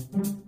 thank you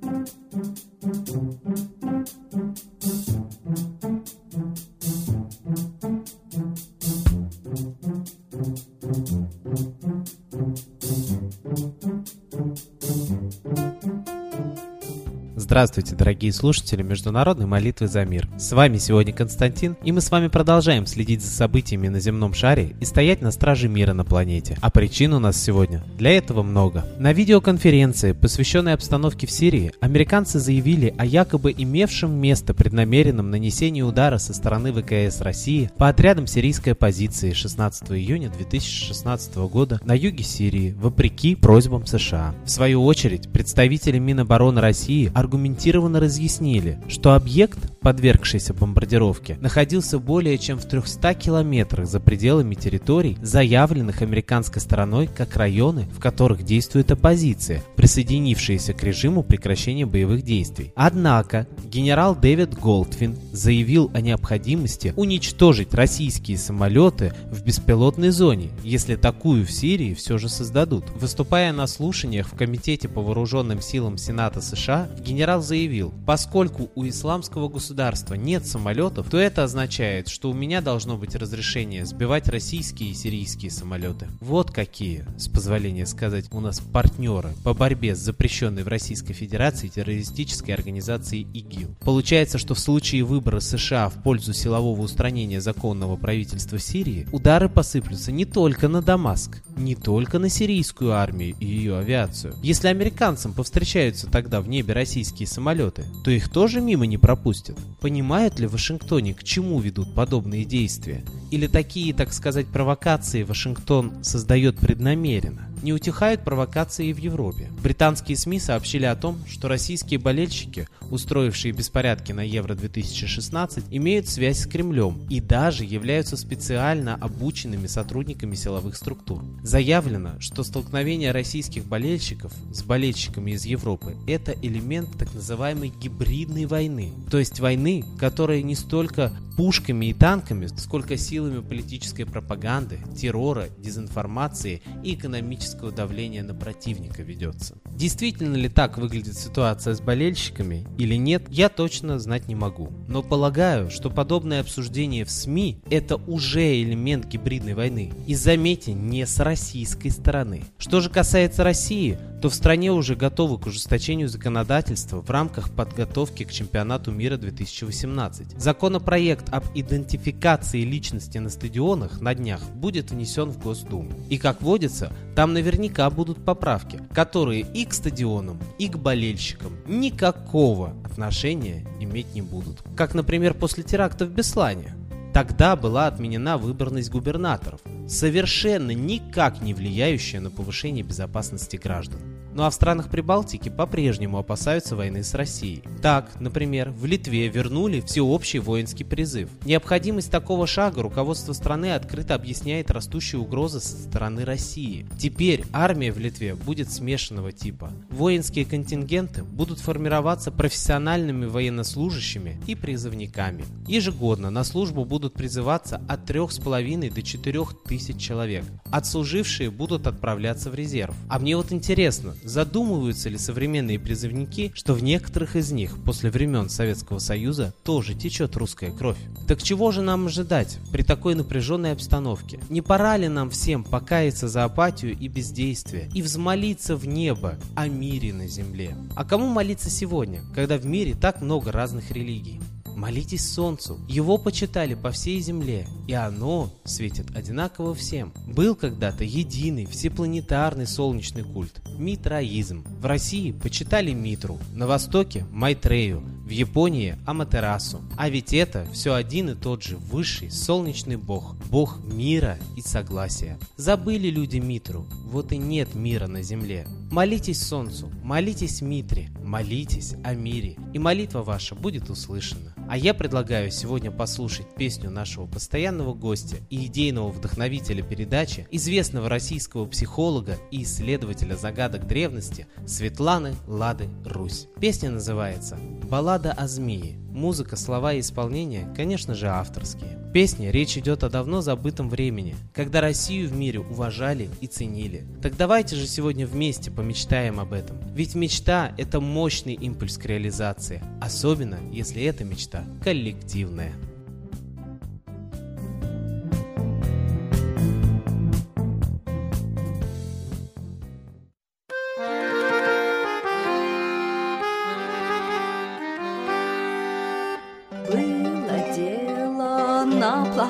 Здравствуйте, дорогие слушатели Международной молитвы за мир. С вами сегодня Константин, и мы с вами продолжаем следить за событиями на земном шаре и стоять на страже мира на планете. А причин у нас сегодня для этого много. На видеоконференции, посвященной обстановке в Сирии, американцы заявили о якобы имевшем место преднамеренном нанесении удара со стороны ВКС России по отрядам сирийской оппозиции 16 июня 2016 года на юге Сирии, вопреки просьбам США. В свою очередь, представители Минобороны России аргументировали аргументированно разъяснили, что объект, подвергшийся бомбардировке, находился более чем в 300 километрах за пределами территорий, заявленных американской стороной как районы, в которых действует оппозиция, присоединившаяся к режиму прекращения боевых действий. Однако генерал Дэвид Голдфин заявил о необходимости уничтожить российские самолеты в беспилотной зоне, если такую в Сирии все же создадут. Выступая на слушаниях в Комитете по вооруженным силам Сената США, генерал генерал заявил, поскольку у исламского государства нет самолетов, то это означает, что у меня должно быть разрешение сбивать российские и сирийские самолеты. Вот какие, с позволения сказать, у нас партнеры по борьбе с запрещенной в Российской Федерации террористической организацией ИГИЛ. Получается, что в случае выбора США в пользу силового устранения законного правительства Сирии, удары посыплются не только на Дамаск, не только на сирийскую армию и ее авиацию. Если американцам повстречаются тогда в небе российские американские самолеты, то их тоже мимо не пропустят. Понимают ли в Вашингтоне, к чему ведут подобные действия? Или такие, так сказать, провокации Вашингтон создает преднамеренно? Не утихают провокации и в Европе. Британские СМИ сообщили о том, что российские болельщики, устроившие беспорядки на Евро-2016, имеют связь с Кремлем и даже являются специально обученными сотрудниками силовых структур. Заявлено, что столкновение российских болельщиков с болельщиками из Европы – это элемент так называемой гибридной войны, то есть войны, которая не столько пушками и танками, сколько силами политической пропаганды, террора, дезинформации и экономического давления на противника ведется. Действительно ли так выглядит ситуация с болельщиками или нет, я точно знать не могу. Но полагаю, что подобное обсуждение в СМИ – это уже элемент гибридной войны. И заметьте, не с российской стороны. Что же касается России, то в стране уже готовы к ужесточению законодательства в рамках подготовки к чемпионату мира 2018. Законопроект об идентификации личности на стадионах на днях будет внесен в Госдуму. И как водится, там наверняка будут поправки, которые и к стадионам, и к болельщикам никакого отношения иметь не будут. Как, например, после теракта в Беслане. Тогда была отменена выборность губернаторов, совершенно никак не влияющая на повышение безопасности граждан. Ну а в странах Прибалтики по-прежнему опасаются войны с Россией. Так, например, в Литве вернули всеобщий воинский призыв. Необходимость такого шага руководство страны открыто объясняет растущие угрозы со стороны России. Теперь армия в Литве будет смешанного типа. Воинские контингенты будут формироваться профессиональными военнослужащими и призывниками. Ежегодно на службу будут призываться от 3,5 до 4 тысяч человек. Отслужившие будут отправляться в резерв. А мне вот интересно, Задумываются ли современные призывники, что в некоторых из них после времен Советского Союза тоже течет русская кровь? Так чего же нам ожидать при такой напряженной обстановке? Не пора ли нам всем покаяться за апатию и бездействие и взмолиться в небо о мире на земле? А кому молиться сегодня, когда в мире так много разных религий? Молитесь солнцу. Его почитали по всей земле, и оно светит одинаково всем. Был когда-то единый всепланетарный солнечный культ – митраизм. В России почитали Митру, на Востоке – Майтрею, в Японии – Аматерасу. А ведь это все один и тот же высший солнечный бог, бог мира и согласия. Забыли люди Митру, вот и нет мира на земле. Молитесь солнцу, молитесь Митре, молитесь о мире, и молитва ваша будет услышана. А я предлагаю сегодня послушать песню нашего постоянного гостя и идейного вдохновителя передачи, известного российского психолога и исследователя загадок древности Светланы Лады Русь. Песня называется «Баллада о змее». Музыка, слова и исполнение, конечно же, авторские. Песне речь идет о давно забытом времени, когда Россию в мире уважали и ценили. Так давайте же сегодня вместе помечтаем об этом. Ведь мечта – это мощный импульс к реализации, особенно если эта мечта коллективная.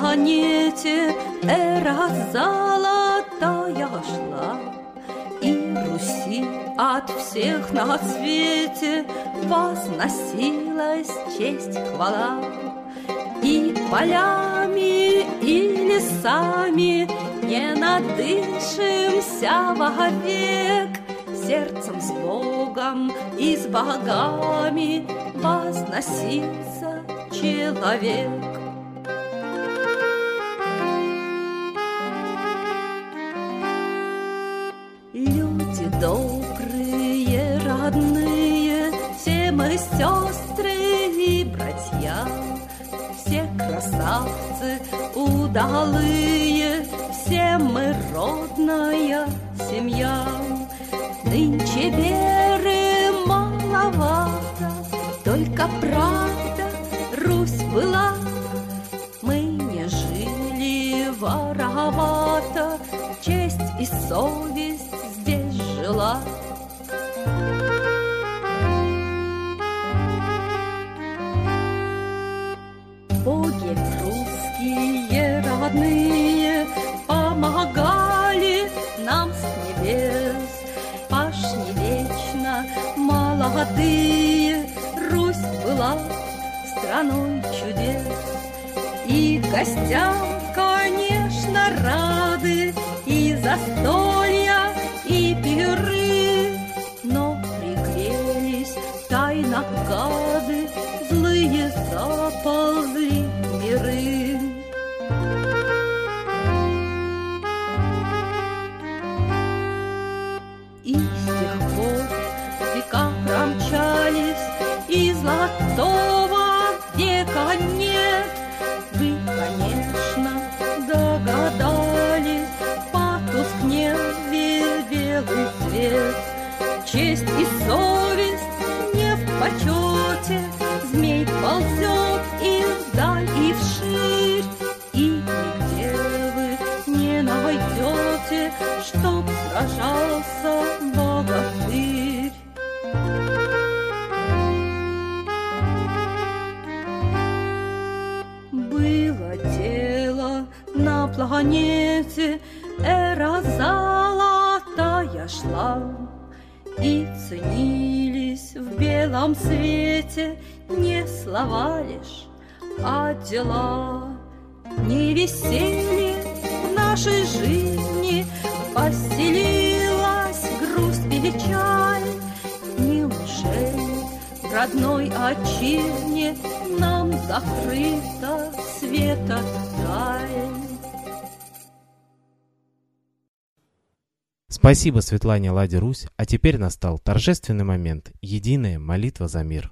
Планете эра золотая шла, И Руси от всех на свете возносилась честь хвала. И полями, и лесами не надышимся вовек, Сердцем с Богом и с богами возносится человек. Красавцы удалые, все мы родная семья. Нынче веры маловато, только правда Русь была. Мы не жили воровато, честь и совесть молодые, Русь была страной чудес. И гостям, конечно, рады, и застолья пиры, Честь и совесть не в почете, Змей ползет и вдаль, и вширь, И нигде вы не найдете, Чтоб сражался богатырь. Было дело на планете Эра золотая шла, И ценились в белом свете Не слова лишь, а дела. Не веселье в нашей жизни Поселилась грусть и печаль. Неужели в родной отчизне Нам закрыта света даль? Спасибо Светлане Ладе Русь, а теперь настал торжественный момент – единая молитва за мир.